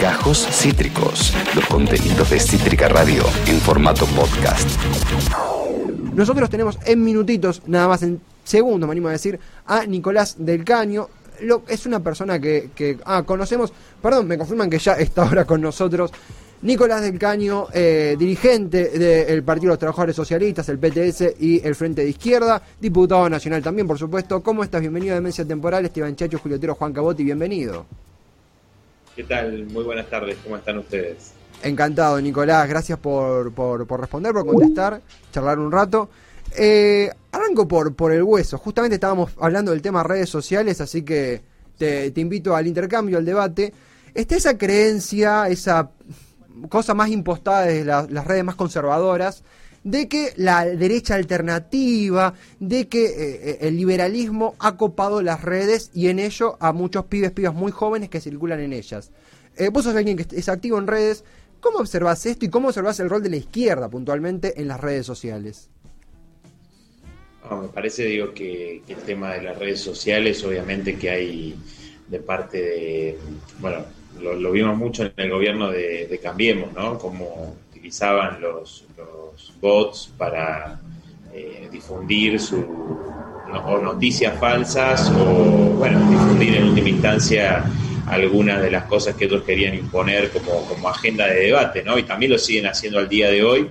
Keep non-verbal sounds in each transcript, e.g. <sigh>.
Gajos Cítricos, los contenidos de Cítrica Radio en formato podcast. Nosotros tenemos en minutitos, nada más en segundos, me animo a decir, a Nicolás del Caño. Es una persona que, ah, conocemos, perdón, me confirman que ya está ahora con nosotros. Nicolás del Caño, eh, dirigente del Partido de los Trabajadores Socialistas, el PTS y el Frente de Izquierda, diputado nacional también, por supuesto. ¿Cómo estás? Bienvenido a Demencia Temporal, Esteban Chacho, Juliotero, Juan Cabotti, bienvenido. ¿Qué tal? Muy buenas tardes, ¿cómo están ustedes? Encantado, Nicolás, gracias por, por, responder, por contestar, charlar un rato. Eh, arranco por, por el hueso, justamente estábamos hablando del tema redes sociales, así que te, invito al intercambio, al debate. Está esa creencia, esa cosa más impostada desde las redes más conservadoras, de que la derecha alternativa, de que eh, eh, el liberalismo ha copado las redes y en ello a muchos pibes, pibas muy jóvenes que circulan en ellas. Eh, vos sos alguien que es activo en redes, ¿cómo observás esto y cómo observás el rol de la izquierda puntualmente en las redes sociales? me parece, digo, que, el tema de las redes sociales, obviamente que hay de parte de, bueno, lo, vimos mucho en el gobierno de, Cambiemos, ¿no? Cómo utilizaban los, bots para eh, difundir su, noticias falsas o, bueno, difundir en última instancia algunas de las cosas que otros querían imponer como, como agenda de debate, ¿no? Y también lo siguen haciendo al día de hoy.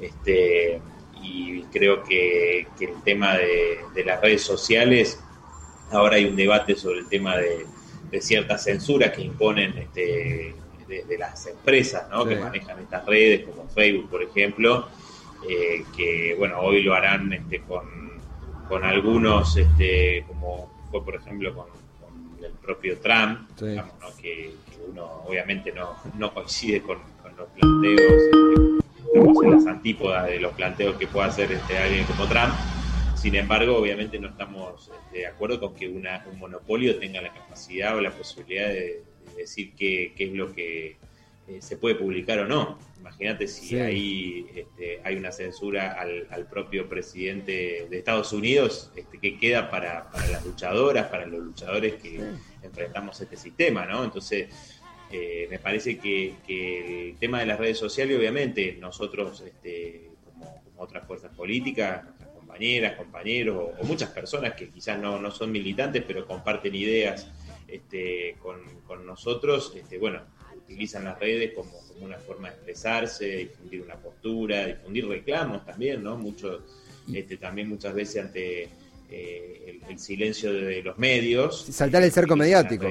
Este, y creo que, el tema de, de las redes sociales, ahora hay un debate sobre el tema de, de ciertas censuras que imponen este, de, las empresas que manejan estas redes, como Facebook, por ejemplo, eh, que bueno, hoy lo harán este, con, con algunos, este, como fue por ejemplo con, el propio Trump, que, uno obviamente no, no coincide con, los planteos, este, las antípodas de los planteos que pueda hacer este, alguien como Trump. Sin embargo, obviamente no estamos este, de acuerdo con que un monopolio tenga la capacidad o la posibilidad de, decir qué, es lo que eh, se puede publicar o no. Imagínate si hay, este, hay una censura al, propio presidente de Estados Unidos, este, que queda para, las luchadoras, para los luchadores que enfrentamos este sistema, ¿no? Entonces, eh, me parece que, el tema de las redes sociales, obviamente, nosotros, este, como, como otras fuerzas políticas, compañeras, compañeros o, muchas personas que quizás no, son militantes, pero comparten ideas este, con, nosotros, este, bueno, utilizan las redes como, una forma de expresarse, difundir una postura, difundir reclamos también, ¿no? Mucho, este, también muchas veces ante eh, el, silencio de los medios. Saltar el cerco mediático.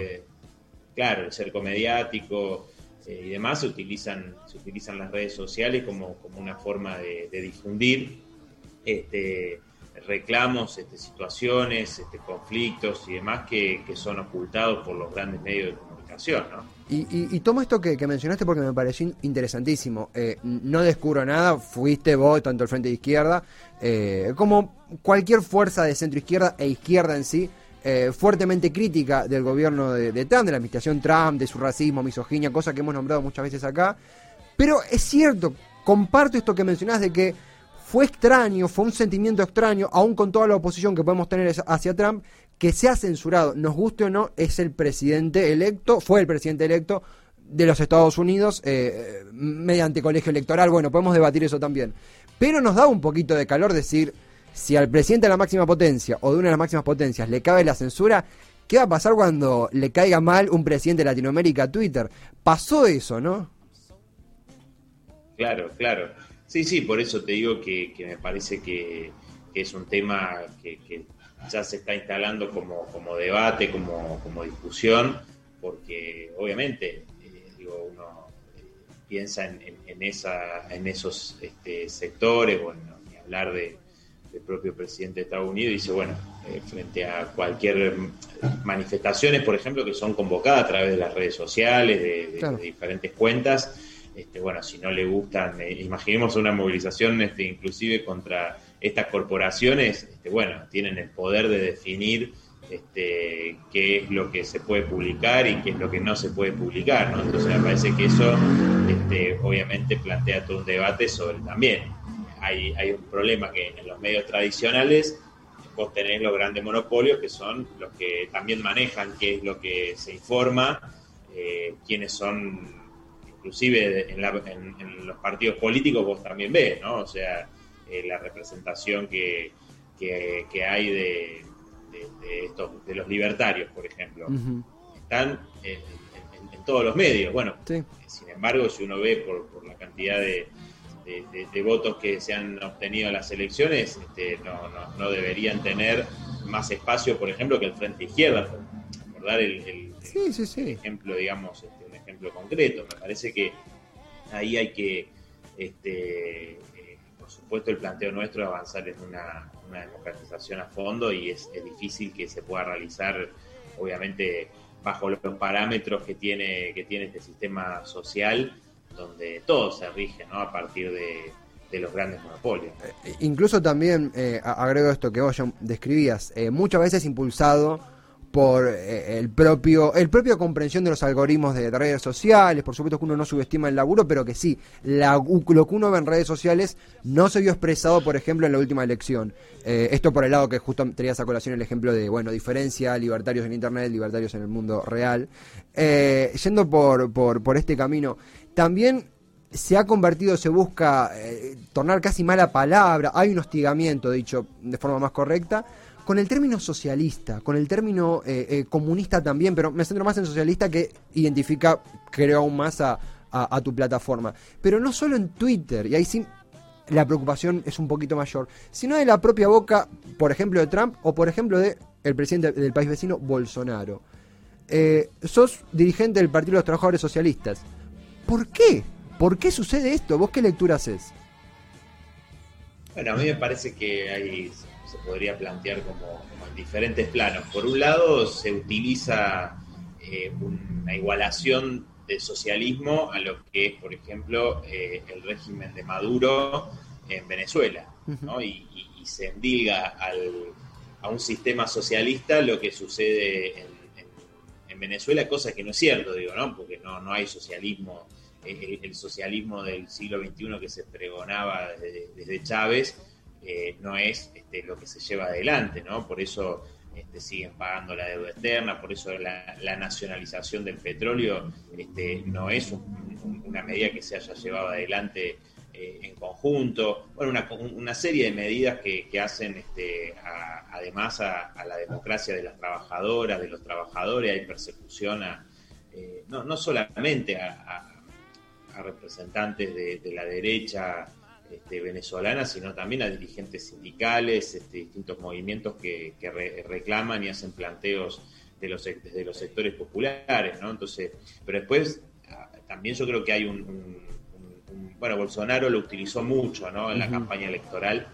claro, el cerco mediático eh, y demás, se utilizan, se utilizan las redes sociales como, como una forma de difundir este, reclamos, este, situaciones, este, conflictos y demás que, son ocultados por los grandes medios de comunicación. ¿no? Y, tomo esto que, mencionaste porque me pareció interesantísimo. Eh, no descubro nada, fuiste vos, tanto el Frente de Izquierda, eh, como cualquier fuerza de centro izquierda e izquierda en sí, eh, fuertemente crítica del gobierno de, de, Trump, de la administración Trump, de su racismo, misoginia, cosa que hemos nombrado muchas veces acá. Pero es cierto, comparto esto que mencionás de que fue extraño, fue un sentimiento extraño, aún con toda la oposición que podemos tener hacia Trump, que se ha censurado, nos guste o no, es el presidente electo, fue el presidente electo de los Estados Unidos eh, mediante colegio electoral. Bueno, podemos debatir eso también. Pero nos da un poquito de calor decir, si al presidente de la máxima potencia o de una de las máximas potencias le cabe la censura, ¿qué va a pasar cuando le caiga mal un presidente de Latinoamérica a Twitter? Pasó eso, ¿no? Claro, claro. Sí, sí, por eso te digo que, me parece que, es un tema que, ya se está instalando como, como debate, como, como discusión, porque obviamente eh, digo, uno eh, piensa en, en, esa, en esos este, sectores, bueno, ni hablar de, del propio presidente de Estados Unidos, dice, bueno, eh, frente a cualquier manifestaciones, por ejemplo, que son convocadas a través de las redes sociales, de diferentes cuentas, este, bueno, si no le gustan, eh, imaginemos una movilización este, inclusive contra estas corporaciones, este, bueno, tienen el poder de definir este, qué es lo que se puede publicar y qué es lo que no se puede publicar, ¿no? Entonces me parece que eso este, obviamente plantea todo un debate sobre también. Hay, hay un problema que en los medios tradicionales vos tenés los grandes monopolios que son los que también manejan qué es lo que se informa, eh, quienes son, inclusive en, los partidos políticos vos también ves, ¿no? O sea, eh, la representación que, que, hay de, de, estos, de los libertarios, por ejemplo. Están en, todos los medios. Bueno, sin embargo, si uno ve por, por la cantidad de, de, votos que se han obtenido en las elecciones, este, no, no, no, deberían tener más espacio, por ejemplo, que el Frente Izquierda, por, dar el, ejemplo, digamos, este, ejemplo concreto. Me parece que ahí hay que, este, eh, por supuesto, el planteo nuestro es avanzar en una, democratización a fondo y es, difícil que se pueda realizar, obviamente, bajo los parámetros que tiene, que tiene este sistema social donde todo se rige ¿no? a partir de, los grandes monopolios. Eh, incluso también, eh, agrego esto que vos describías, eh, muchas veces impulsado por eh, el propio el propia comprensión de los algoritmos de redes sociales, por supuesto que uno no subestima el laburo, pero que sí, la, lo que uno ve en redes sociales no se vio expresado, por ejemplo, en la última elección. esto por el lado que justo tenías a colación el ejemplo de, bueno, diferencia, libertarios en Internet, libertarios en el mundo real. yendo por, por, por este camino, también se ha convertido, se busca eh, tornar casi mala palabra, hay un hostigamiento, dicho de forma más correcta, con el término socialista, con el término eh, eh, comunista también, pero me centro más en socialista que identifica, creo, aún más a, tu plataforma. Pero no solo en Twitter, y ahí sí la preocupación es un poquito mayor, sino de la propia boca, por ejemplo, de Trump o por ejemplo de el presidente del país vecino, Bolsonaro. sos dirigente del Partido de los Trabajadores Socialistas ¿Por qué? ¿Por qué sucede esto? ¿Vos qué lectura haces? Bueno, a mí me parece que ahí se podría plantear como, en diferentes planos. Por un lado, se utiliza eh, una igualación del socialismo a lo que es, por ejemplo, eh, el régimen de Maduro en Venezuela, ¿no? y, se endilga a un sistema socialista lo que sucede en, Venezuela, cosa que no es cierto, digo, ¿no? Porque no, no hay socialismo el, socialismo del siglo XXI que se pregonaba desde, Chávez eh, no es este, lo que se lleva adelante, ¿no? Por eso este, siguen pagando la deuda externa, por eso la, nacionalización del petróleo este, no es una medida que se haya llevado adelante eh, en conjunto. Bueno, una, serie de medidas que, hacen este, además a, la democracia de las trabajadoras, de los trabajadores, hay persecución a, eh, no, no solamente a a representantes de, la derecha este, venezolana, sino también a dirigentes sindicales, este, distintos movimientos que, reclaman y hacen planteos de los, desde los sectores populares, ¿no? Entonces, pero después ah, también yo creo que hay un, bueno, Bolsonaro lo utilizó mucho, ¿no? En la campaña electoral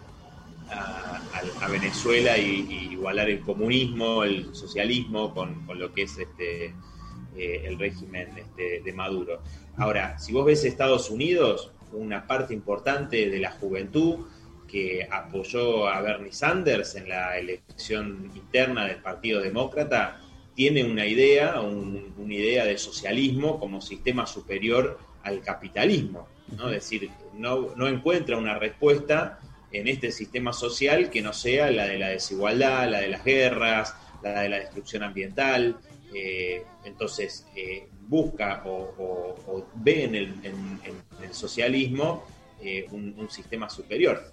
a, Venezuela y, igualar el comunismo, el socialismo con, lo que es este eh, el régimen este, de Maduro. Ahora, si vos ves Estados Unidos, una parte importante de la juventud que apoyó a Bernie Sanders en la elección interna del Partido Demócrata, tiene una idea, una idea de socialismo como sistema superior al capitalismo. ¿no? Es decir, no, no encuentra una respuesta en este sistema social que no sea la de la desigualdad, la de las guerras, la de la destrucción ambiental. Eh, entonces, eh, busca o, ve en el, socialismo eh, un, sistema superior.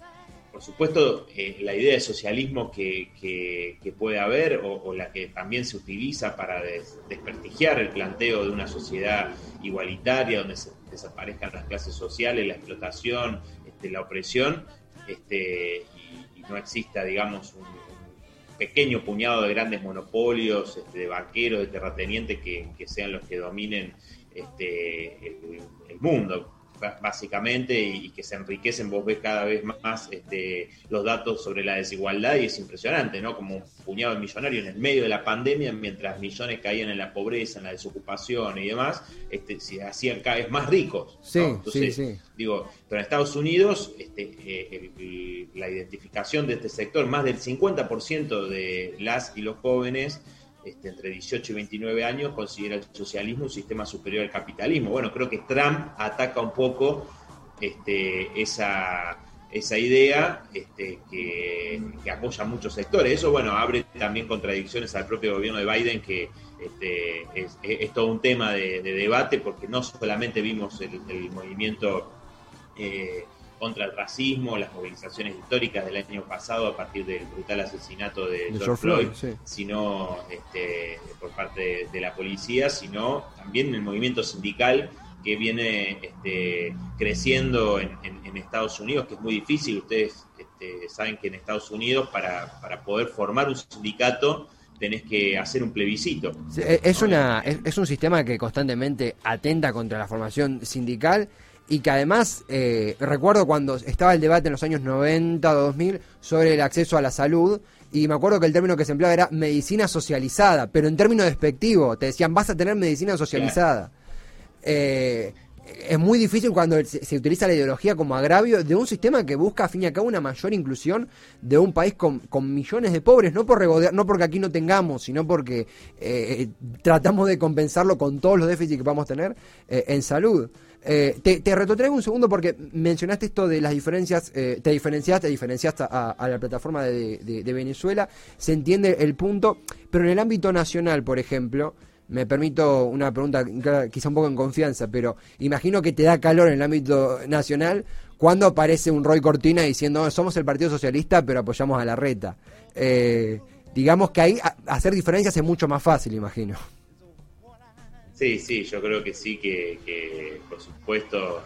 Por supuesto, eh, la idea de socialismo que, puede haber o, la que también se utiliza para desprestigiar el planteo de una sociedad igualitaria donde se desaparezcan las clases sociales, la explotación, este, la opresión, este, y, y no exista, digamos, un, pequeño puñado de grandes monopolios, este, de banqueros, de terratenientes que, sean los que dominen este, el, mundo básicamente y, que se enriquecen, vos ves cada vez más este, los datos sobre la desigualdad y es impresionante, ¿no? Como un puñado de millonarios en el medio de la pandemia, mientras millones caían en la pobreza, en la desocupación y demás, este, se hacían cada vez más ricos. Sí, sí, sí. Digo, pero en Estados Unidos este, eh, la identificación de este sector, más del 50% de las y los jóvenes este, entre 18 y 29 años considera el socialismo un sistema superior al capitalismo. Bueno, creo que Trump ataca un poco este, esa, esa idea este, que, apoya a muchos sectores. Eso, bueno, abre también contradicciones al propio gobierno de Biden que, este, es, todo un tema de, debate porque no solamente vimos el, movimiento eh, contra el racismo, las movilizaciones históricas del año pasado a partir del brutal asesinato de, George, Floyd, sino este, por parte de, la policía, sino también el movimiento sindical que viene este, creciendo en, Estados Unidos, que es muy difícil. Ustedes este, saben que en Estados Unidos para, para poder formar un sindicato tenés que hacer un plebiscito. es, una, es, un sistema que constantemente atenta contra la formación sindical y que además, eh, recuerdo cuando estaba el debate en los años 90 o 2000 sobre el acceso a la salud, y me acuerdo que el término que se empleaba era medicina socializada, pero en términos despectivo, te decían vas a tener medicina socializada. Eh, es muy difícil cuando se, utiliza la ideología como agravio de un sistema que busca, a fin y a cabo, una mayor inclusión de un país con, millones de pobres, no, por regodear, no porque aquí no tengamos, sino porque eh, tratamos de compensarlo con todos los déficits que vamos a tener eh, en salud. Eh, te, te retrotraigo un segundo porque mencionaste esto de las diferencias, te diferenciaste, diferenciaste a, la plataforma de Venezuela, se entiende el punto, pero en el ámbito nacional, por ejemplo, me permito una pregunta quizá un poco en confianza, pero imagino que te da calor en el ámbito nacional cuando aparece un Roy Cortina diciendo somos el Partido Socialista pero apoyamos a la reta. Eh, digamos que ahí hacer diferencias es mucho más fácil, imagino. Sí, sí, yo creo que sí, que, por supuesto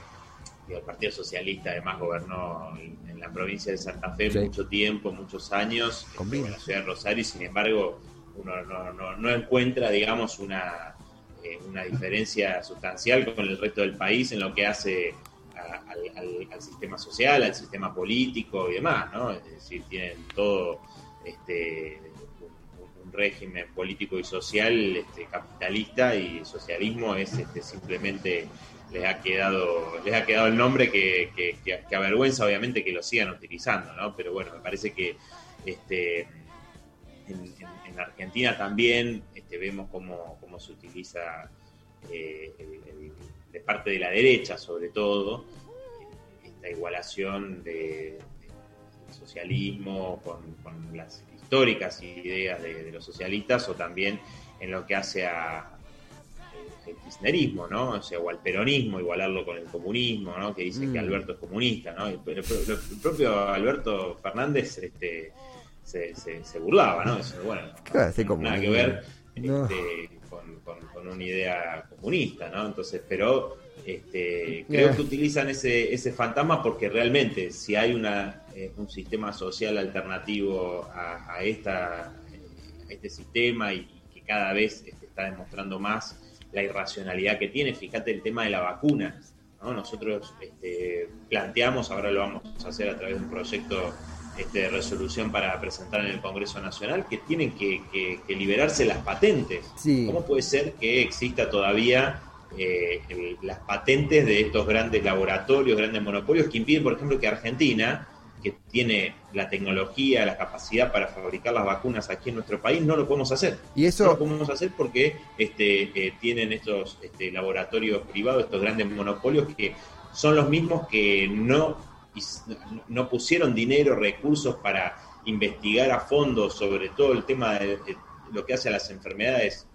el Partido Socialista además gobernó en la provincia de Santa Fe mucho tiempo, muchos años, en la ciudad de Rosario, y sin embargo uno no, encuentra, digamos, una, eh, una diferencia sustancial con el resto del país en lo que hace al, sistema social, al sistema político y demás, ¿no? Es decir, tienen todo este, un, régimen político y social este, capitalista y socialismo es este, simplemente les ha quedado les ha quedado el nombre que, que, avergüenza obviamente que lo sigan utilizando, ¿no? Pero bueno, me parece que este, en, Argentina también este, vemos cómo, se utiliza eh, de parte de la derecha, sobre todo, esta igualación de, socialismo con, las históricas ideas de, los socialistas o también en lo que hace a el kirchnerismo, ¿no? O sea, o al peronismo, igualarlo con el comunismo, ¿no? Que dice que mm. Alberto es comunista, ¿no? El, el, propio Alberto Fernández este, se, se, burlaba, ¿no? bueno, nada que ver este, con, una idea comunista, ¿no? Entonces, pero este, creo que utilizan ese, ese fantasma porque realmente si hay una, eh, un sistema social alternativo a, esta, este sistema y, que cada vez este, está demostrando más la irracionalidad que tiene, fíjate el tema de la vacuna. ¿no? Nosotros este, planteamos, ahora lo vamos a hacer a través de un proyecto este, resolución para presentar en el Congreso Nacional que tienen que, liberarse las patentes. ¿Cómo puede ser que exista todavía eh, las patentes de estos grandes laboratorios, grandes monopolios que impiden, por ejemplo, que Argentina, que tiene la tecnología, la capacidad para fabricar las vacunas aquí en nuestro país, no lo podemos hacer. Y eso no lo podemos hacer porque este, eh, tienen estos este, laboratorios privados, estos grandes monopolios que son los mismos que no no pusieron dinero, recursos para investigar a fondo sobre todo el tema de, lo que hace a las enfermedades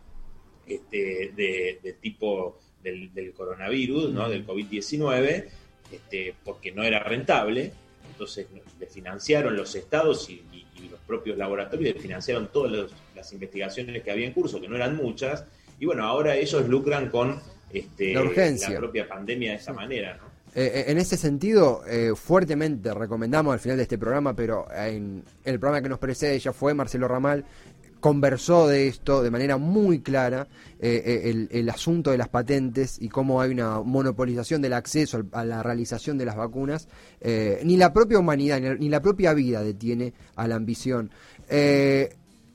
este, de, tipo del, coronavirus, ¿no? del COVID-19, este, porque no era rentable. Entonces le financiaron los estados y, los propios laboratorios, le financiaron todas las investigaciones que había en curso, que no eran muchas. Y bueno, ahora ellos lucran con este, la, propia pandemia de esa manera. ¿no? Eh, eh, en ese sentido, eh, fuertemente recomendamos al final de este programa, pero en el programa que nos precede ya fue Marcelo Ramal, conversó de esto de manera muy clara, el, asunto de las patentes y cómo hay una monopolización del acceso a la realización de las vacunas. ni la propia humanidad, ni la propia vida detiene a la ambición.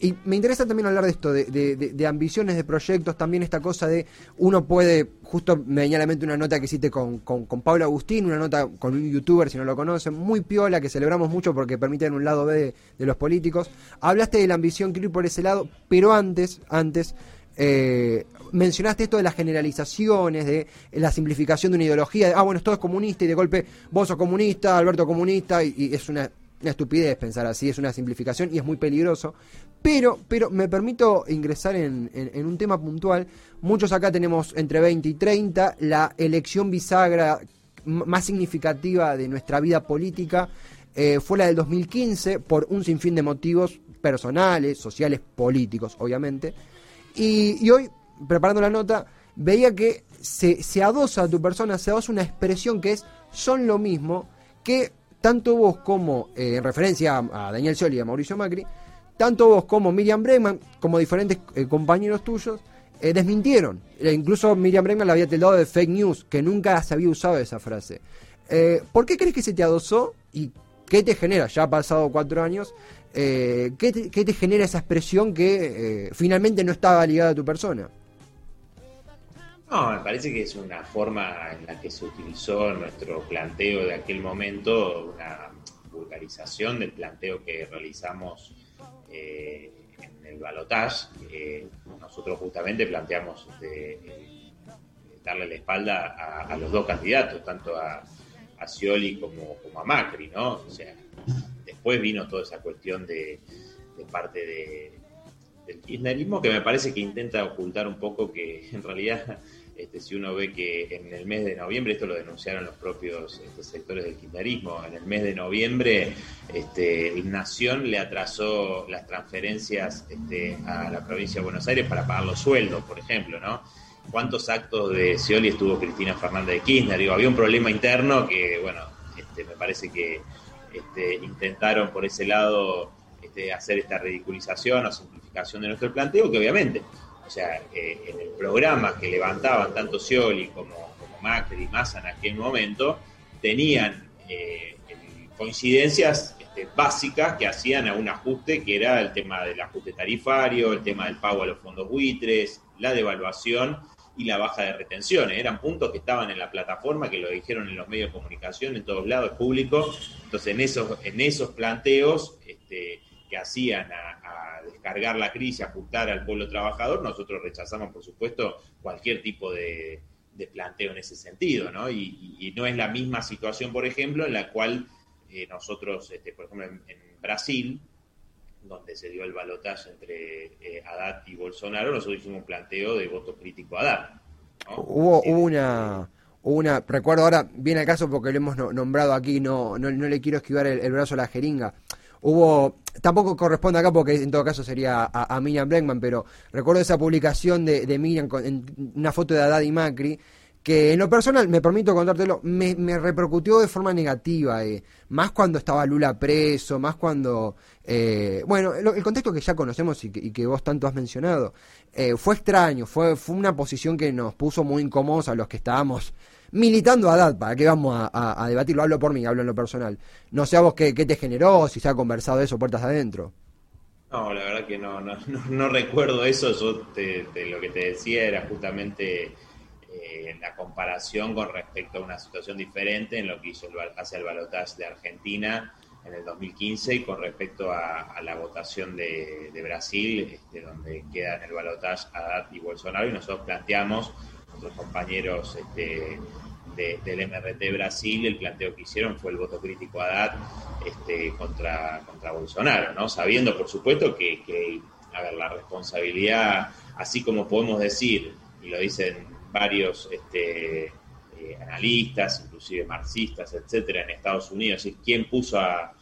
Y me interesa también hablar de esto, de, ambiciones, de proyectos, también esta cosa de uno puede, justo me venía una nota que hiciste con, con, Pablo Agustín, una nota con un youtuber, si no lo conocen, muy piola, que celebramos mucho porque permiten un lado B de, los políticos. Hablaste de la ambición, quiero ir por ese lado, pero antes, antes, eh, mencionaste esto de las generalizaciones, de la simplificación de una ideología, ah, bueno, esto es comunista y de golpe vos sos comunista, Alberto comunista, y es una estupidez pensar así, es una simplificación y es muy peligroso. Pero, pero me permito ingresar en, un tema puntual. Muchos acá tenemos entre 20 y 30, la elección bisagra más significativa de nuestra vida política eh, fue la del 2015 por un sinfín de motivos personales, sociales, políticos, obviamente. Y, hoy, preparando la nota, veía que se, se adosa a tu persona, se adosa una expresión que es son lo mismo que tanto vos como, eh, en referencia a, Daniel Scioli y a Mauricio Macri, tanto vos como Miriam Bregman, como diferentes eh, compañeros tuyos, eh, desmintieron. incluso Miriam Bregman la había tildado de fake news, que nunca se había usado esa frase. ¿Por qué crees que se te adosó y qué te genera? Ya ha pasado cuatro años. ¿qué, te, ¿Qué te genera esa expresión que finalmente no estaba ligada a tu persona? No, me parece que es una forma en la que se utilizó nuestro planteo de aquel momento, una vulgarización del planteo que realizamos eh, en el balotage. nosotros justamente planteamos este, darle la espalda a, los dos candidatos, tanto a, a Scioli como, a Macri, ¿no? O sea, después vino toda esa cuestión de, parte del kirchnerismo que me parece que intenta ocultar un poco que <laughs> en realidad este, si uno ve que en el mes de noviembre, esto lo denunciaron los propios este, sectores del kirchnerismo, en el mes de noviembre este, Nación le atrasó las transferencias este, a la provincia de Buenos Aires para pagar los sueldos, por ejemplo, ¿no? ¿Cuántos actos de Scioli estuvo Cristina Fernández de Kirchner? Digo, había un problema interno que, bueno, este, me parece que intentaron por ese lado hacer esta ridiculización o simplificación de nuestro planteo, que obviamente o sea, eh, en el programa que levantaban tanto Scioli como, Macri y Massa en aquel momento, tenían eh, coincidencias este, básicas que hacían a un ajuste, que era el tema del ajuste tarifario, el tema del pago a los fondos buitres, la devaluación y la baja de retenciones. Eran puntos que estaban en la plataforma, que lo dijeron en los medios de comunicación, en todos lados, público. Entonces, en esos, en esos planteos este, que hacían a, descargar la crisis, ajustar al pueblo trabajador, nosotros rechazamos, por supuesto, cualquier tipo de, planteo en ese sentido, ¿no? Y, no es la misma situación, por ejemplo, en la cual eh, nosotros, este, por ejemplo, en, Brasil, donde se dio el balotaje entre eh, Haddad y Bolsonaro, nosotros hicimos un planteo de voto crítico a Haddad. Hubo, una... Una, recuerdo ahora, viene el caso porque lo hemos nombrado aquí, no, no, le quiero esquivar el brazo a la jeringa hubo, tampoco corresponde acá porque en todo caso sería a, Miriam Bregman, pero recuerdo esa publicación de, de Miriam con en una foto de Haddad y Macri, que en lo personal, me permito contártelo, me, repercutió de forma negativa, eh, más cuando estaba Lula preso, más cuando, eh, bueno, el contexto que ya conocemos y que, vos tanto has mencionado, eh, fue extraño, fue, fue una posición que nos puso muy incómodos a los que estábamos militando a edad, ¿para qué vamos a, debatirlo? Hablo por mí, hablo en lo personal. No sé a vos qué, te generó, si se ha conversado eso puertas adentro. No, la verdad que no, no, no, recuerdo eso. Yo lo que te decía era justamente eh, la comparación con respecto a una situación diferente en lo que hizo el, hacia el balotaje de Argentina en el 2015 y con respecto a, la votación de, Brasil, este, donde queda en el balotaje Haddad y Bolsonaro, y nosotros planteamos, compañeros este, del MRT Brasil, el planteo que hicieron fue el voto crítico a Haddad este, contra, contra Bolsonaro, ¿no? Sabiendo, por supuesto, que, a ver, la responsabilidad, así como podemos decir, y lo dicen varios este, eh, analistas, inclusive marxistas, etcétera, en Estados Unidos, es quién puso a,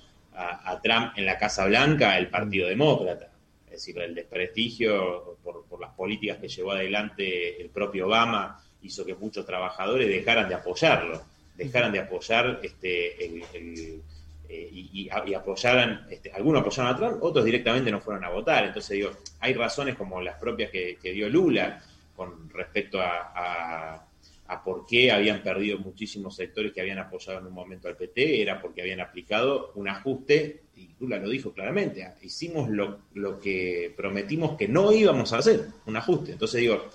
Trump en la Casa Blanca, el Partido Demócrata. Es decir, el desprestigio por, por las políticas que llevó adelante el propio Obama hizo que muchos trabajadores dejaran de apoyarlo, dejaran de apoyar este, el, eh, y, apoyaran, este, algunos apoyaron a Trump, otros directamente no fueron a votar. Entonces digo, hay razones como las propias que, dio Lula con respecto a, a, por qué habían perdido muchísimos sectores que habían apoyado en un momento al PT, era porque habían aplicado un ajuste, y Lula lo dijo claramente, hicimos lo, lo que prometimos que no íbamos a hacer, un ajuste. Entonces digo,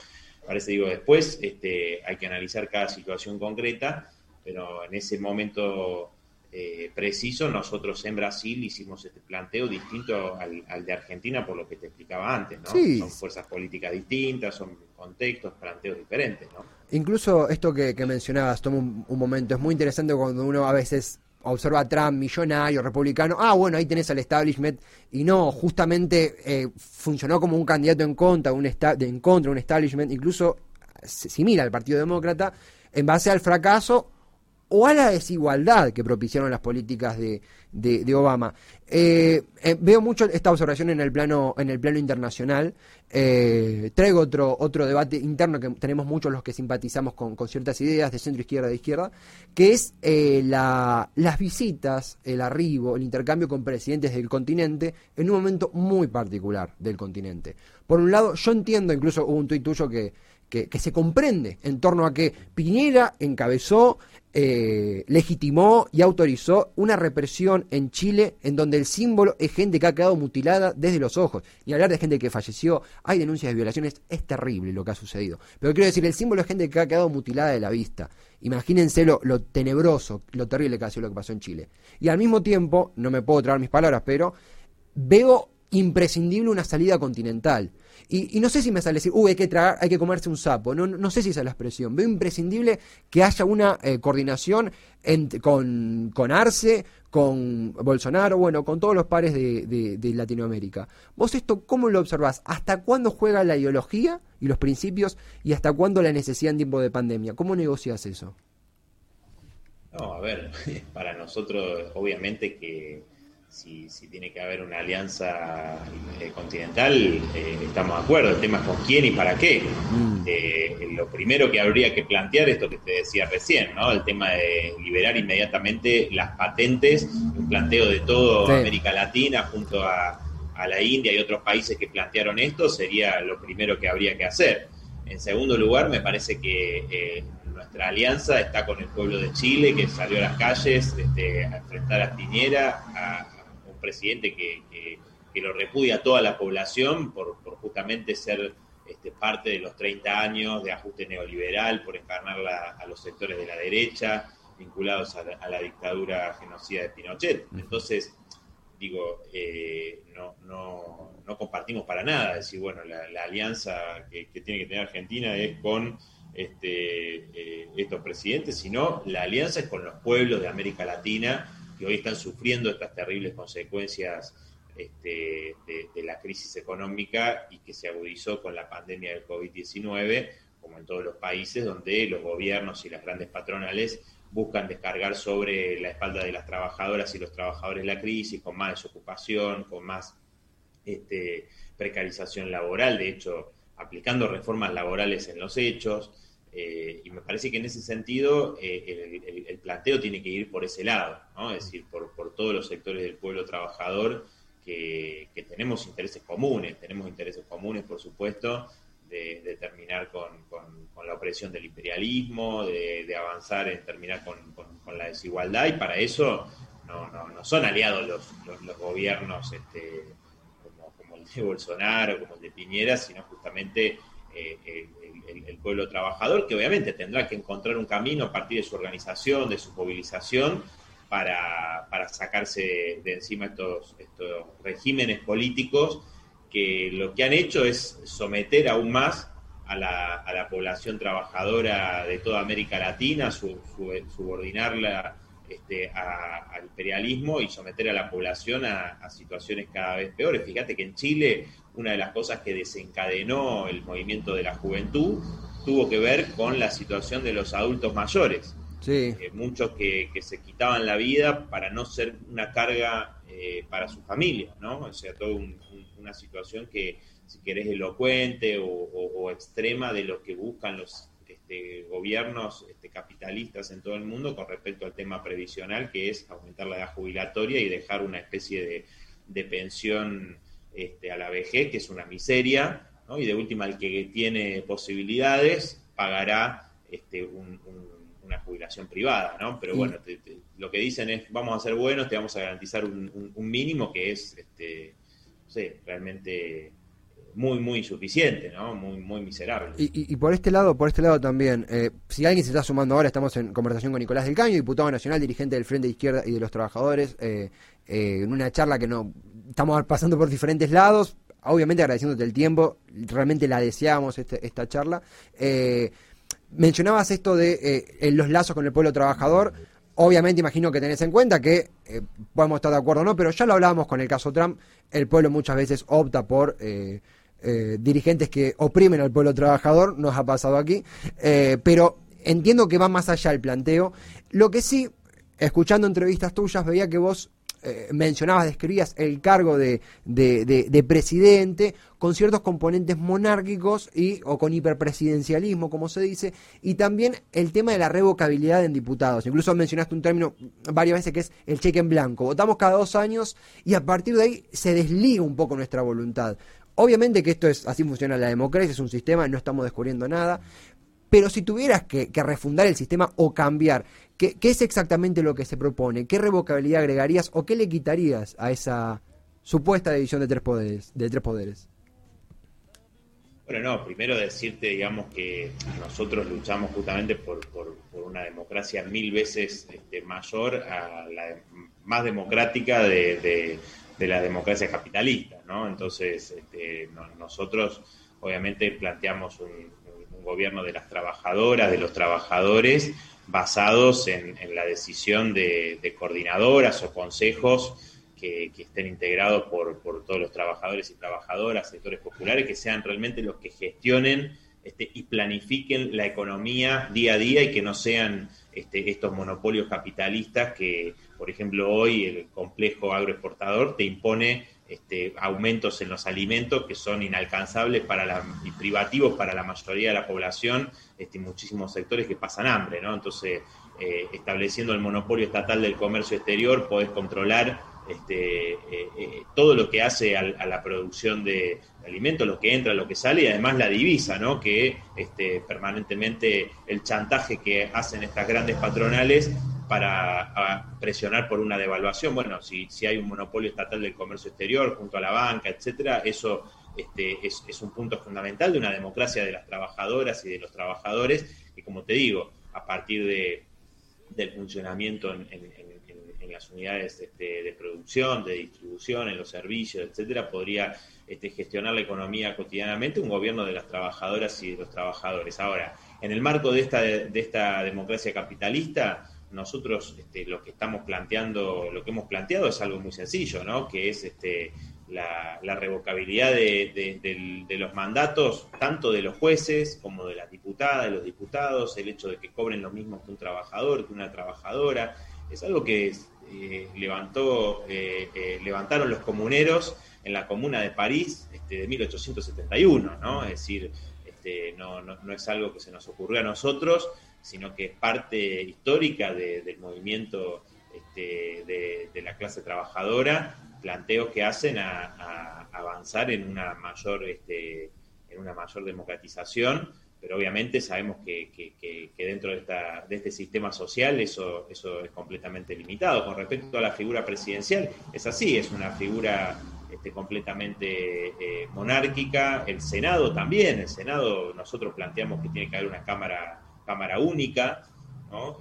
parece, digo, después este, hay que analizar cada situación concreta, pero en ese momento eh, preciso nosotros en Brasil hicimos este planteo distinto al, de Argentina por lo que te explicaba antes, ¿no? Son fuerzas políticas distintas, son contextos, planteos diferentes, ¿no? Incluso esto que, mencionabas, toma un, momento, es muy interesante cuando uno a veces observa a Trump, millonario, republicano, ah, bueno, ahí tenés al establishment, y no, justamente eh, funcionó como un candidato en contra, un de, en contra un establishment, incluso similar al Partido Demócrata, en base al fracaso o a la desigualdad que propiciaron las políticas de, de, Obama. Eh, eh, veo mucho esta observación en el plano, en el plano internacional. Eh, traigo otro, otro debate interno que tenemos muchos los que simpatizamos con, ciertas ideas de centro izquierda de izquierda, que es la, las visitas, el arribo, el intercambio con presidentes del continente en un momento muy particular del continente. Por un lado, yo entiendo, incluso hubo un tuit tuyo que, que, se comprende en torno a que Piñera encabezó, eh, legitimó y autorizó una represión en Chile en donde el símbolo es gente que ha quedado mutilada desde los ojos. Y hablar de gente que falleció, hay denuncias de violaciones, es terrible lo que ha sucedido. Pero quiero decir, el símbolo es gente que ha quedado mutilada de la vista. Imagínense lo, lo tenebroso, lo terrible que ha sido lo que pasó en Chile. Y al mismo tiempo, no me puedo traer mis palabras, pero veo imprescindible una salida continental. Y, no sé si me sale decir, uy, hay que, tragar, hay que comerse un sapo. No, no sé si esa es la expresión. Veo imprescindible que haya una eh, coordinación con, con Arce, con Bolsonaro, bueno, con todos los pares de, de, Latinoamérica. ¿Vos esto cómo lo observás? ¿Hasta cuándo juega la ideología y los principios y hasta cuándo la necesidad en tiempo de pandemia? ¿Cómo negocias eso? No, a ver, <laughs> para nosotros obviamente que si, tiene que haber una alianza eh, continental, eh, estamos de acuerdo. El tema es con quién y para qué. Mm. Eh, lo primero que habría que plantear, esto que te decía recién, ¿no? el tema de liberar inmediatamente las patentes, un planteo de toda América Latina junto a, a, la India y otros países que plantearon esto, sería lo primero que habría que hacer. En segundo lugar, me parece que nuestra alianza está con el pueblo de Chile, que salió a las calles este, a enfrentar a Piñera, a, presidente que, lo repudia a toda la población por, justamente ser este, parte de los 30 años de ajuste neoliberal, por encarnar a los sectores de la derecha vinculados a la, dictadura genocida de Pinochet. Entonces, digo, eh, no, no, compartimos para nada decir, bueno, la, alianza que, tiene que tener Argentina es con este, eh, estos presidentes, sino la alianza es con los pueblos de América Latina que hoy están sufriendo estas terribles consecuencias este, de, la crisis económica y que se agudizó con la pandemia del COVID-19, como en todos los países donde los gobiernos y las grandes patronales buscan descargar sobre la espalda de las trabajadoras y los trabajadores la crisis, con más desocupación, con más este, precarización laboral, de hecho, aplicando reformas laborales en los hechos. Eh, y me parece que en ese sentido eh, el, planteo tiene que ir por ese lado, es decir, por, todos los sectores del pueblo trabajador que, tenemos intereses comunes, tenemos intereses comunes, por supuesto, de, terminar con, la opresión del imperialismo, de, avanzar en terminar con, la desigualdad, y para eso no, no, son aliados los, los, gobiernos este, como, como, el de Bolsonaro, como el de Piñera, sino justamente eh, el, pueblo trabajador, que obviamente tendrá que encontrar un camino a partir de su organización, de su movilización, para, sacarse de encima estos, estos regímenes políticos que lo que han hecho es someter aún más a la, a la población trabajadora de toda América Latina, subordinarla este, al imperialismo y someter a la población a, situaciones cada vez peores. Fíjate que en Chile una de las cosas que desencadenó el movimiento de la juventud tuvo que ver con la situación de los adultos mayores. Sí. Eh, muchos que, se quitaban la vida para no ser una carga eh, para su familia, ¿no? O sea, toda una situación que, si querés, elocuente o extrema de lo que buscan los este, gobiernos este, capitalistas en todo el mundo con respecto al tema previsional, que es aumentar la edad jubilatoria y dejar una especie de, pensión este, a la vejez, que es una miseria, y de última el que tiene posibilidades pagará este, una jubilación privada, ¿no? Pero bueno, lo que dicen es, vamos a ser buenos, te vamos a garantizar un, mínimo que es, este, no sé, realmente muy, muy insuficiente, ¿no? Muy, muy miserable. Y, y, por este lado, por este lado también, eh, si alguien se está sumando ahora, estamos en conversación con Nicolás del Caño, diputado nacional, dirigente del Frente de Izquierda y de los Trabajadores, eh, eh, en una charla que no estamos pasando por diferentes lados, obviamente agradeciéndote el tiempo, realmente la deseamos este, esta charla. mencionabas esto de los lazos con el pueblo trabajador obviamente imagino que tenés en cuenta que eh, podemos estar de acuerdo o no, pero ya lo hablábamos con el caso Trump, el pueblo muchas veces opta por eh, eh, dirigentes que oprimen al pueblo trabajador, nos ha pasado aquí, pero entiendo que va más allá el planteo. Lo que sí, escuchando entrevistas tuyas, veía que vos eh, mencionabas, describías el cargo de, de, presidente con ciertos componentes monárquicos y, o con hiperpresidencialismo, como se dice, y también el tema de la revocabilidad en diputados. Incluso mencionaste un término varias veces que es el cheque en blanco. Votamos cada dos años y a partir de ahí se desliga un poco nuestra voluntad. Obviamente que esto es así funciona la democracia, es un sistema, no estamos descubriendo nada, pero si tuvieras que, refundar el sistema o cambiar, ¿qué, es exactamente lo que se propone? ¿Qué revocabilidad agregarías o qué le quitarías a esa supuesta división de tres poderes? De tres poderes? Bueno, no, primero decirte, digamos, que nosotros luchamos justamente por, una democracia mil veces este, mayor a la más democrática de, la democracia capitalista, ¿no? Entonces, este, nosotros obviamente planteamos un, gobierno de las trabajadoras, de los trabajadores, basados en, la decisión de, coordinadoras o consejos que, estén integrados por, todos los trabajadores y trabajadoras, sectores populares, que sean realmente los que gestionen este, y planifiquen la economía día a día y que no sean este, estos monopolios capitalistas que, por ejemplo, hoy el complejo agroexportador te impone este, aumentos en los alimentos que son inalcanzables para y privativos para la mayoría de la población, este, muchísimos sectores que pasan hambre, ¿no? Entonces, eh, estableciendo el monopolio estatal del comercio exterior, podés controlar este, eh, eh, todo lo que hace a, la producción de alimentos, lo que entra, lo que sale, y además la divisa. Que este, permanentemente el chantaje que hacen estas grandes patronales para presionar por una devaluación. Bueno, si, si hay un monopolio estatal del comercio exterior junto a la banca, etcétera, eso este, es, un punto fundamental de una democracia de las trabajadoras y de los trabajadores, que como te digo, a partir de, del funcionamiento en, las unidades este, de producción, de distribución, en los servicios, etcétera, podría este, gestionar la economía cotidianamente un gobierno de las trabajadoras y de los trabajadores. Ahora, en el marco de esta, de esta democracia capitalista, nosotros este, lo que estamos planteando, lo que hemos planteado es algo muy sencillo, ¿no? Que es este, la, revocabilidad de, los mandatos, tanto de los jueces como de las diputadas, de los diputados, el hecho de que cobren lo mismo que un trabajador, que una trabajadora, es algo que eh, levantó, eh, eh, levantaron los comuneros en la comuna de París este, de 1871, ¿no? Es decir, este, no, no es algo que se nos ocurrió a nosotros, sino que es parte histórica del movimiento este, de, la clase trabajadora, planteos que hacen a, avanzar en una mayor este, en una mayor democratización, pero obviamente sabemos que, dentro de, esta, de, este sistema social eso, eso es completamente limitado. Con respecto a la figura presidencial, es así, es una figura este, completamente eh, monárquica, el Senado también, el Senado nosotros planteamos que tiene que haber una Cámara cámara única,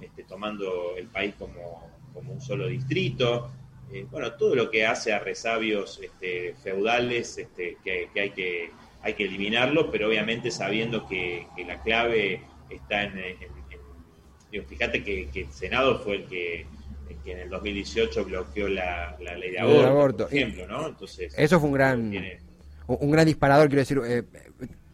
este, tomando el país como, un solo distrito. Eh, bueno, todo lo que hace a resabios este, feudales este, que, hay que hay que eliminarlo, pero obviamente sabiendo que, la clave está en... fíjate que, el Senado fue el que, en el 2018 bloqueó la, ley de aborto, por ejemplo, ¿no? Entonces, eso fue un gran, un gran disparador, quiero decir, eh,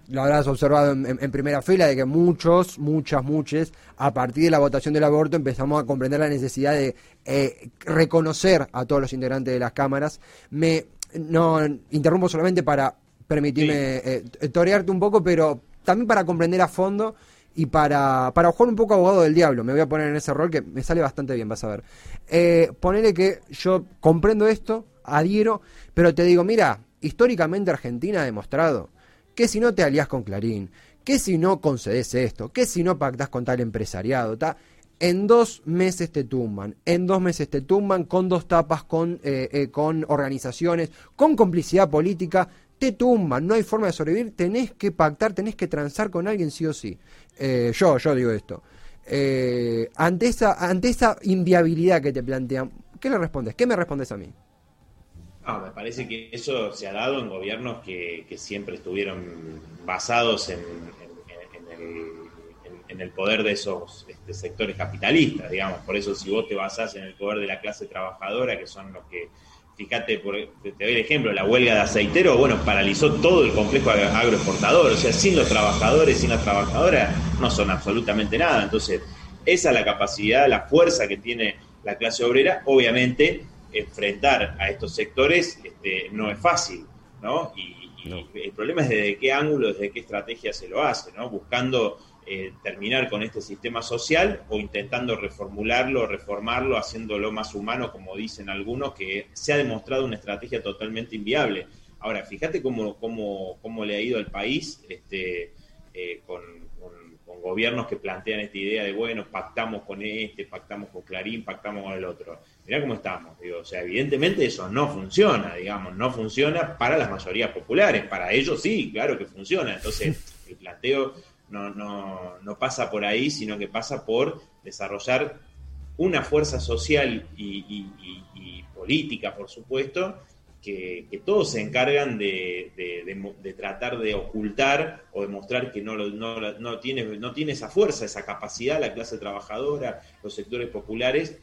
lo habrás observado en, primera fila, de que muchos, muchas, muchas, a partir de la votación del aborto empezamos a comprender la necesidad de eh, reconocer a todos los integrantes de las cámaras. Me no interrumpo solamente para permitirme eh, torearte un poco, pero también para comprender a fondo y para, para jugar un poco abogado del diablo. Me voy a poner en ese rol que me sale bastante bien, vas a ver. Eh, ponele que yo comprendo esto, adhiero, pero te digo, mira, históricamente Argentina ha demostrado ¿Qué si no te alías con Clarín? ¿Qué si no concedes esto? ¿Qué si no pactas con tal empresariado? En dos meses te tumban, en dos meses te tumban con dos tapas, con, eh, eh, con organizaciones, con complicidad política, te tumban, no hay forma de sobrevivir, tenés que pactar, tenés que transar con alguien sí o sí. Eh, yo, yo digo esto. ante, esa, ante esa inviabilidad que te plantean, ¿qué le respondes? ¿Qué me respondes a mí? Me parece que eso se ha dado en gobiernos que, siempre estuvieron basados en, el, poder de esos, sectores capitalistas, digamos. Por eso si vos te basás en el poder de la clase trabajadora, que son los que, fíjate, por, te doy el ejemplo, la huelga de aceitero, bueno, paralizó todo el complejo agroexportador, o sea, sin los trabajadores, sin las trabajadoras, no son absolutamente nada. Entonces, esa es la capacidad, la fuerza que tiene la clase obrera, obviamente enfrentar a estos sectores este, no es fácil, ¿no? Y, el problema es desde qué ángulo, desde qué estrategia se lo hace, ¿no? Buscando eh, terminar con este sistema social o intentando reformularlo, reformarlo, haciéndolo más humano, como dicen algunos, que se ha demostrado una estrategia totalmente inviable. Ahora, fíjate cómo, cómo, cómo le ha ido al país este, eh, con, gobiernos que plantean esta idea de, bueno, pactamos con este, pactamos con Clarín, pactamos con el otro. Mirá cómo estamos, digo, o sea, evidentemente eso no funciona, digamos, no funciona para las mayorías populares, para ellos sí, claro que funciona. Entonces, <laughs> el planteo no, no, no pasa por ahí, sino que pasa por desarrollar una fuerza social y política, por supuesto, que, todos se encargan de, tratar de ocultar o demostrar que no, no, tiene, esa fuerza, esa capacidad la clase trabajadora, los sectores populares,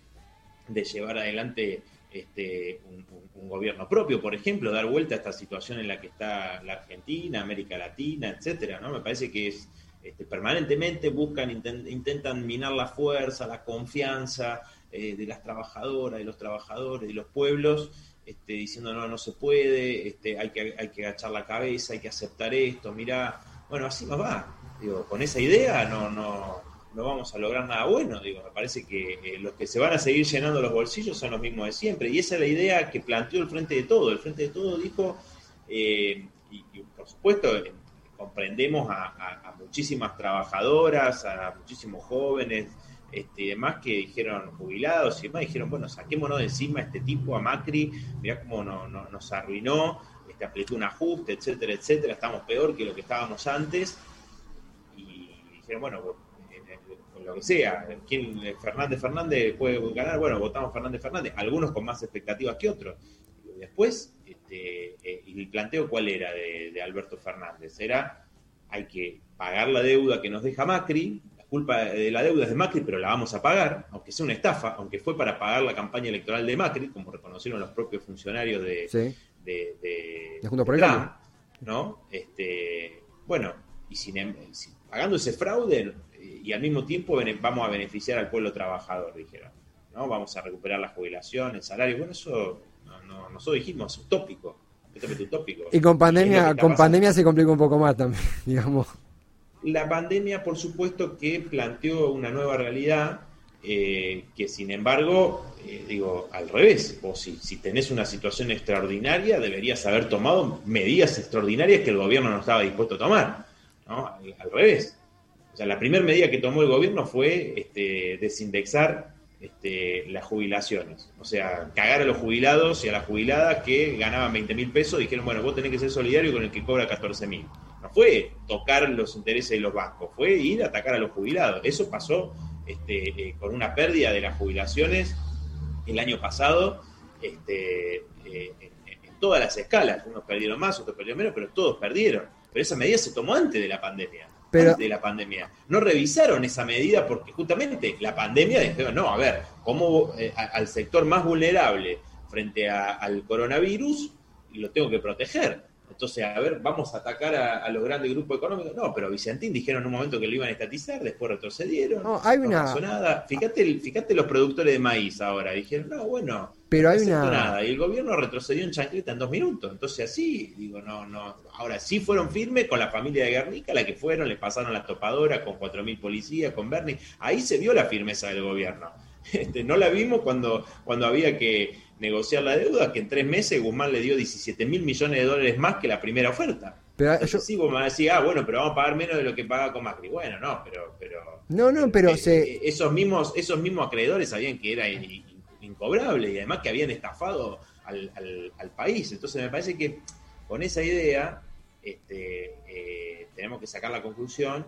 de llevar adelante este, un, gobierno propio, por ejemplo, dar vuelta a esta situación en la que está la Argentina, América Latina, etcétera, ¿no? Me parece que es este, permanentemente buscan, intentan minar la fuerza, la confianza eh, de las trabajadoras, de los trabajadores, de los pueblos, este, diciendo no, no se puede, este, hay, que, hay que agachar la cabeza, hay que aceptar esto, mira, bueno, así nos va. Digo, con esa idea no, no, no vamos a lograr nada bueno. Digo, me parece que eh, los que se van a seguir llenando los bolsillos son los mismos de siempre. Y esa es la idea que planteó el Frente de Todo. El Frente de Todo dijo, eh, y, por supuesto, eh, comprendemos a, muchísimas trabajadoras, a muchísimos jóvenes, este, demás que dijeron jubilados y demás, dijeron, bueno, saquémonos de encima este tipo a Macri, mirá cómo no, nos arruinó, este, aplicó un ajuste, etcétera, etcétera, estamos peor que lo que estábamos antes. Y dijeron, bueno, lo que sea, ¿quién, Fernández Fernández puede ganar? Bueno, votamos Fernández Fernández, algunos con más expectativas que otros. Después, este, eh, el planteo cuál era de Alberto Fernández, era hay que pagar la deuda que nos deja Macri, culpa de la deuda es de Macri, pero la vamos a pagar, aunque sea una estafa, aunque fue para pagar la campaña electoral de Macri, como reconocieron los propios funcionarios de, de, Junto por el ¿no? Este, bueno, y sin, em, pagando ese fraude y al mismo tiempo vamos a beneficiar al pueblo trabajador, dijeron. ¿no? Vamos a recuperar la jubilación, el salario. Bueno, eso no, nosotros dijimos, utópico, utópico. Y con pandemia, con pandemia se complica un poco más también, <laughs> digamos. La pandemia, por supuesto, que planteó una nueva realidad eh, que, sin embargo, eh, digo, al revés, o si, si tenés una situación extraordinaria, deberías haber tomado medidas extraordinarias que el gobierno no estaba dispuesto a tomar. ¿no? Al, revés. O sea, la primera medida que tomó el gobierno fue este, desindexar este, las jubilaciones. O sea, cagar a los jubilados y a las jubiladas que ganaban 20 mil pesos, dijeron, bueno, vos tenés que ser solidario con el que cobra 14 mil fue tocar los intereses de los bancos, fue ir a atacar a los jubilados. Eso pasó este, eh, con una pérdida de las jubilaciones el año pasado este, eh, en, todas las escalas. Unos perdieron más, otros perdieron menos, pero todos perdieron. Pero esa medida se tomó antes de la pandemia. Antes de la pandemia. No revisaron esa medida porque justamente la pandemia dijeron, no, a ver, ¿cómo eh, al sector más vulnerable frente al coronavirus lo tengo que proteger? Entonces, a ver, vamos a atacar a, los grandes grupos económicos. No, pero Vicentín dijeron en un momento que lo iban a estatizar, después retrocedieron. No, hay una... pasó nada. Fíjate, fíjate los productores de maíz ahora. Dijeron, no, bueno, pero hay una... nada. Y el gobierno retrocedió en chancleta en dos minutos. Entonces, así, digo, no, no. Ahora sí fueron firmes con la familia de Guernica, la que fueron, le pasaron la topadora con 4.000 policías, con Bernie. Ahí se vio la firmeza del gobierno. <laughs> Este, no la vimos cuando, cuando había que negociar la deuda, que en tres meses Guzmán le dio 17 mil millones de dólares más que la primera oferta. Pero yo... sí, Guzmán decía, ah, bueno, pero vamos a pagar menos de lo que paga con Macri. Bueno, no, pero... pero no, no, pero eh, se... Eh, esos, mismos, esos mismos acreedores sabían que era incobrable y además que habían estafado al, país. Entonces me parece que con esa idea este, eh, tenemos que sacar la conclusión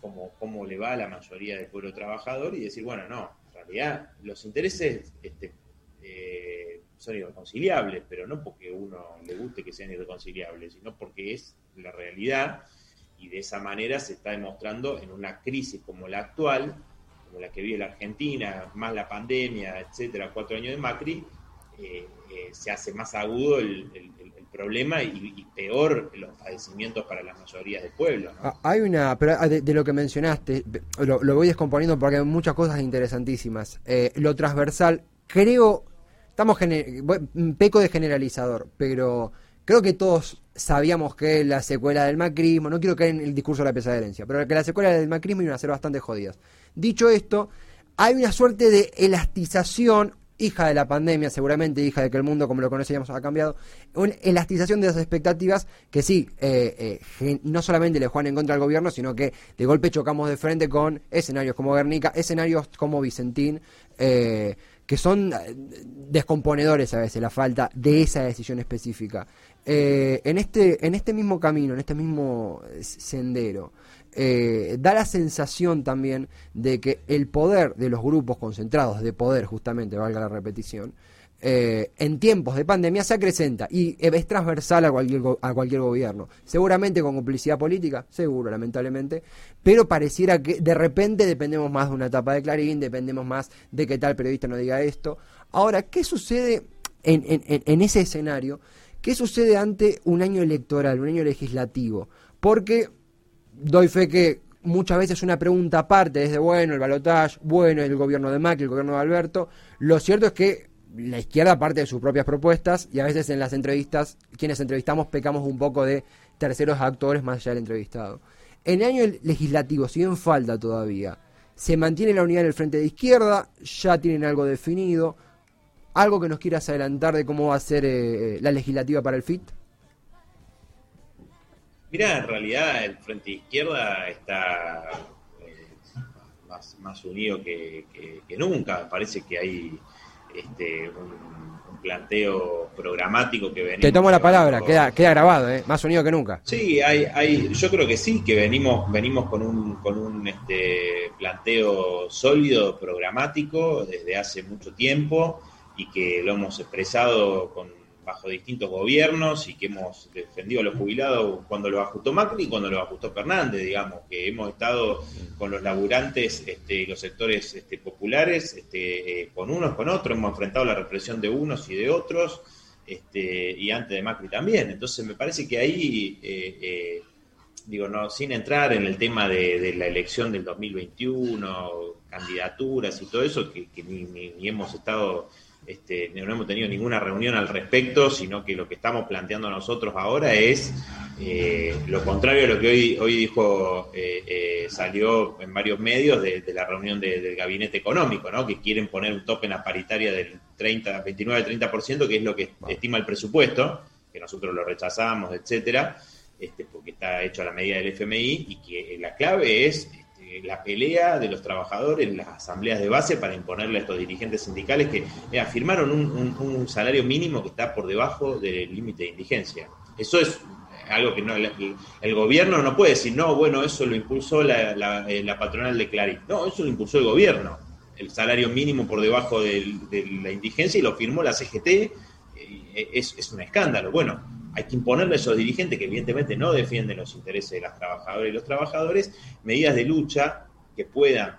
como cómo le va a la mayoría del pueblo trabajador y decir, bueno, no, en realidad los intereses este, eh, son irreconciliables, pero no porque uno le guste que sean irreconciliables, sino porque es la realidad y de esa manera se está demostrando en una crisis como la actual como la que vive la Argentina, más la pandemia, etcétera, cuatro años de Macri, eh, eh, se hace más agudo el, problema y, peor los padecimientos para la mayoría del pueblo. Ah, hay una, pero ah, de, lo que mencionaste, lo, voy descomponiendo porque hay muchas cosas interesantísimas. Lo transversal, creo, estamos peco de generalizador, pero creo que todos sabíamos que la secuela del macrismo, no quiero caer en el discurso de la pesadencia, pero que la secuela del macrismo iba a ser bastante jodidas. Dicho esto, hay una suerte de elastización hija de la pandemia, seguramente hija de que el mundo como lo conocíamos ha cambiado, una elastización de las expectativas que sí, eh, eh, no solamente le juegan en contra al gobierno, sino que de golpe chocamos de frente con escenarios como Guernica, escenarios como Vicentín, eh, que son descomponedores a veces la falta de esa decisión específica. en, este, en este mismo camino, en este mismo sendero, eh, da la sensación también de que el poder de los grupos concentrados de poder, justamente, valga la repetición, eh, en tiempos de pandemia se acrecenta y es transversal a cualquier, a cualquier gobierno. Seguramente con complicidad política, seguro, lamentablemente, pero pareciera que de repente dependemos más de una etapa de Clarín, dependemos más de que tal periodista no diga esto. Ahora, ¿qué sucede en, en ese escenario? ¿Qué sucede ante un año electoral, un año legislativo? Porque doy fe que muchas veces una pregunta aparte desde, bueno, el balotaje, bueno, el gobierno de Macri, el gobierno de Alberto. Lo cierto es que la izquierda parte de sus propias propuestas y a veces en las entrevistas, quienes entrevistamos pecamos un poco de terceros actores más allá del entrevistado. En el año legislativo, si bien falta todavía, se mantiene la unidad en el frente de izquierda, ya tienen algo definido. ¿Algo que nos quieras adelantar de cómo va a ser eh, la legislativa para el FIT? Mira, en realidad el Frente Izquierda está eh, más, unido que, nunca. Parece que hay este, un, planteo programático que venimos. Te tomo la palabra, queda, queda grabado, ¿eh? más unido que nunca. Sí, hay, hay, yo creo que sí, que venimos, venimos con un, con un este, planteo sólido, programático, desde hace mucho tiempo y que lo hemos expresado con bajo distintos gobiernos y que hemos defendido a los jubilados cuando lo ajustó Macri y cuando lo ajustó Fernández, digamos, que hemos estado con los laburantes este, los sectores este, populares, este, eh, con unos, con otros, hemos enfrentado la represión de unos y de otros, este, y antes de Macri también. Entonces me parece que ahí, eh, eh, digo, no, sin entrar en el tema de, la elección del 2021, candidaturas y todo eso, que, ni hemos estado este, no hemos tenido ninguna reunión al respecto, sino que lo que estamos planteando nosotros ahora es eh, lo contrario a lo que hoy, hoy dijo, eh, eh, salió en varios medios de, la reunión del gabinete económico, ¿no? que quieren poner un tope en la paritaria del 30, 29-30%, que es lo que estima el presupuesto, que nosotros lo rechazamos, etcétera, este, porque está hecho a la medida del FMI, y que la clave es eh, la pelea de los trabajadores las asambleas de base para imponerle a estos dirigentes sindicales que afirmaron un, salario mínimo que está por debajo del límite de indigencia. Eso es algo que no, el, gobierno no puede decir, no, bueno, eso lo impulsó la, la, eh, patronal de Clarín. No, eso lo impulsó el gobierno. El salario mínimo por debajo de la indigencia y lo firmó la CGT. Eh, es un escándalo. Bueno, hay que imponerle a esos dirigentes que evidentemente no defienden los intereses de las trabajadoras y los trabajadores medidas de lucha que puedan,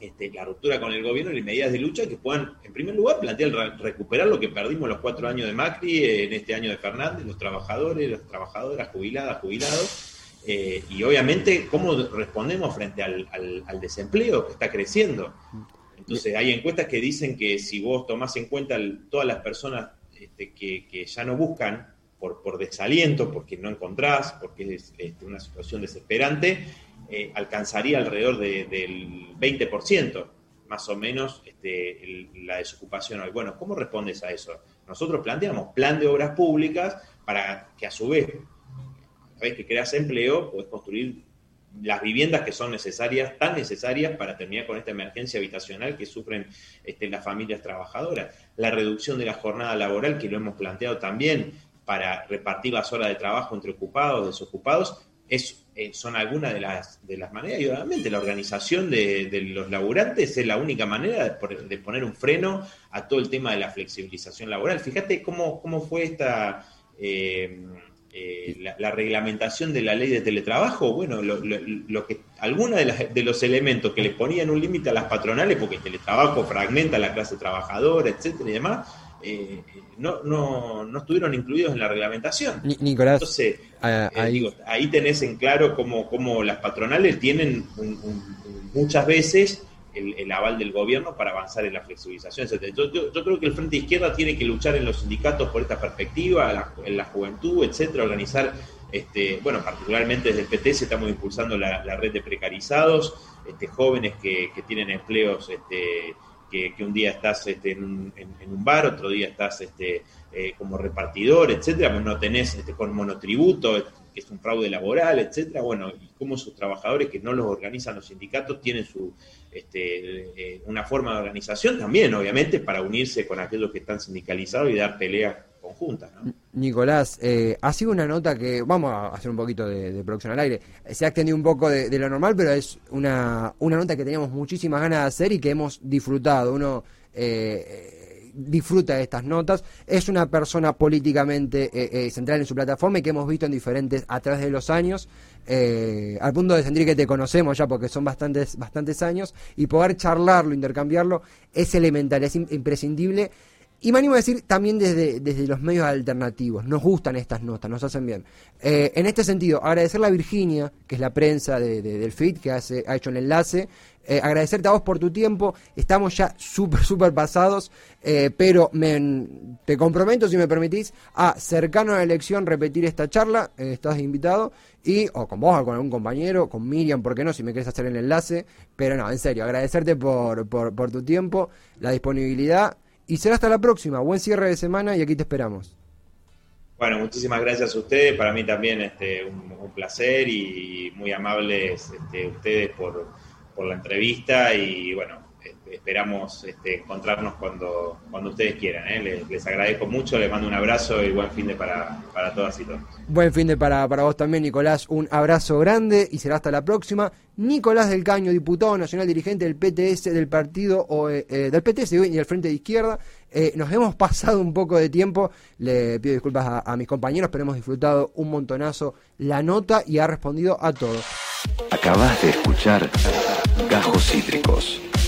este, la ruptura con el gobierno y medidas de lucha que puedan, en primer lugar, plantear recuperar lo que perdimos los cuatro años de Macri, en este año de Fernández, los trabajadores, las trabajadoras, jubiladas, jubilados, eh, y obviamente cómo respondemos frente al, desempleo que está creciendo. Entonces hay encuestas que dicen que si vos tomás en cuenta todas las personas este, que ya no buscan por, desaliento, porque no encontrás, porque es este, una situación desesperante, eh, alcanzaría alrededor del 20%, más o menos, este, la desocupación hoy. Bueno, ¿cómo respondes a eso? Nosotros planteamos plan de obras públicas para que a su vez, a vez que creas empleo, puedes construir las viviendas que son necesarias, tan necesarias para terminar con esta emergencia habitacional que sufren este, las familias trabajadoras. La reducción de la jornada laboral, que lo hemos planteado también, para repartir las horas de trabajo entre ocupados, desocupados, es, eh, son algunas de las, de las maneras. Y obviamente la organización de, los laburantes es la única manera de, poner un freno a todo el tema de la flexibilización laboral. Fíjate cómo, cómo fue esta, eh, eh, la, reglamentación de la ley de teletrabajo, bueno, lo, que algunos de, de, los elementos que le ponían un límite a las patronales, porque el teletrabajo fragmenta la clase trabajadora, etcétera y demás, eh, no, no, no, estuvieron incluidos en la reglamentación. Nicolás, Entonces, eh, ahí... ahí tenés en claro cómo, cómo las patronales tienen muchas veces el, aval del gobierno para avanzar en la flexibilización, Yo, yo, creo que el Frente Izquierda tiene que luchar en los sindicatos por esta perspectiva, en la juventud, etcétera, organizar, este, bueno, particularmente desde el PT se estamos impulsando la, red de precarizados, este, jóvenes que, que tienen empleos este, que, un día estás este, en, un, en, un, bar, otro día estás este, eh, como repartidor, etcétera, pues no tenés este, con monotributo, que es un fraude laboral, etcétera, bueno, y cómo sus trabajadores que no los organizan los sindicatos tienen su este, eh, una forma de organización también, obviamente, para unirse con aquellos que están sindicalizados y dar peleas conjuntas. Nicolás, eh, ha sido una nota que, vamos a hacer un poquito de, producción al aire, se ha extendido un poco de, lo normal, pero es una, una nota que teníamos muchísimas ganas de hacer y que hemos disfrutado. Uno eh, disfruta de estas notas. Es una persona políticamente eh, central en su plataforma y que hemos visto en diferentes a través de los años. al punto de sentir que te conocemos ya porque son bastantes, bastantes años y poder charlarlo, intercambiarlo es elemental, es imprescindible y me animo a decir también desde, desde los medios alternativos, nos gustan estas notas, nos hacen bien. Eh, en este sentido, agradecerle a Virginia, que es la prensa de, del FIT, que hace, ha hecho el enlace, eh, agradecerte a vos por tu tiempo, estamos ya súper, súper pasados, eh, pero me, te comprometo, si me permitís, a cercano a la elección repetir esta charla, estás invitado, y o con vos o con algún compañero, con Miriam, ¿por qué no? Si me querés hacer el enlace, pero no, en serio, agradecerte por, por tu tiempo, la disponibilidad y será hasta la próxima. Buen cierre de semana y aquí te esperamos. Bueno, muchísimas gracias a ustedes. Para mí también este, un, placer y muy amables este, ustedes por, por la entrevista. Y bueno, esperamos este, encontrarnos cuando, cuando ustedes quieran. ¿eh? Les, agradezco mucho, les mando un abrazo y buen fin de para, para todas y todos. Buen fin de para, para vos también, Nicolás. Un abrazo grande y será hasta la próxima. Nicolás del Caño, diputado nacional dirigente del PTS, del partido eh, eh, del PTS y del Frente de Izquierda. nos hemos pasado un poco de tiempo, le pido disculpas a, a mis compañeros, pero hemos disfrutado un montonazo la nota y ha respondido a todo. Acabas de escuchar Gajos Cítricos.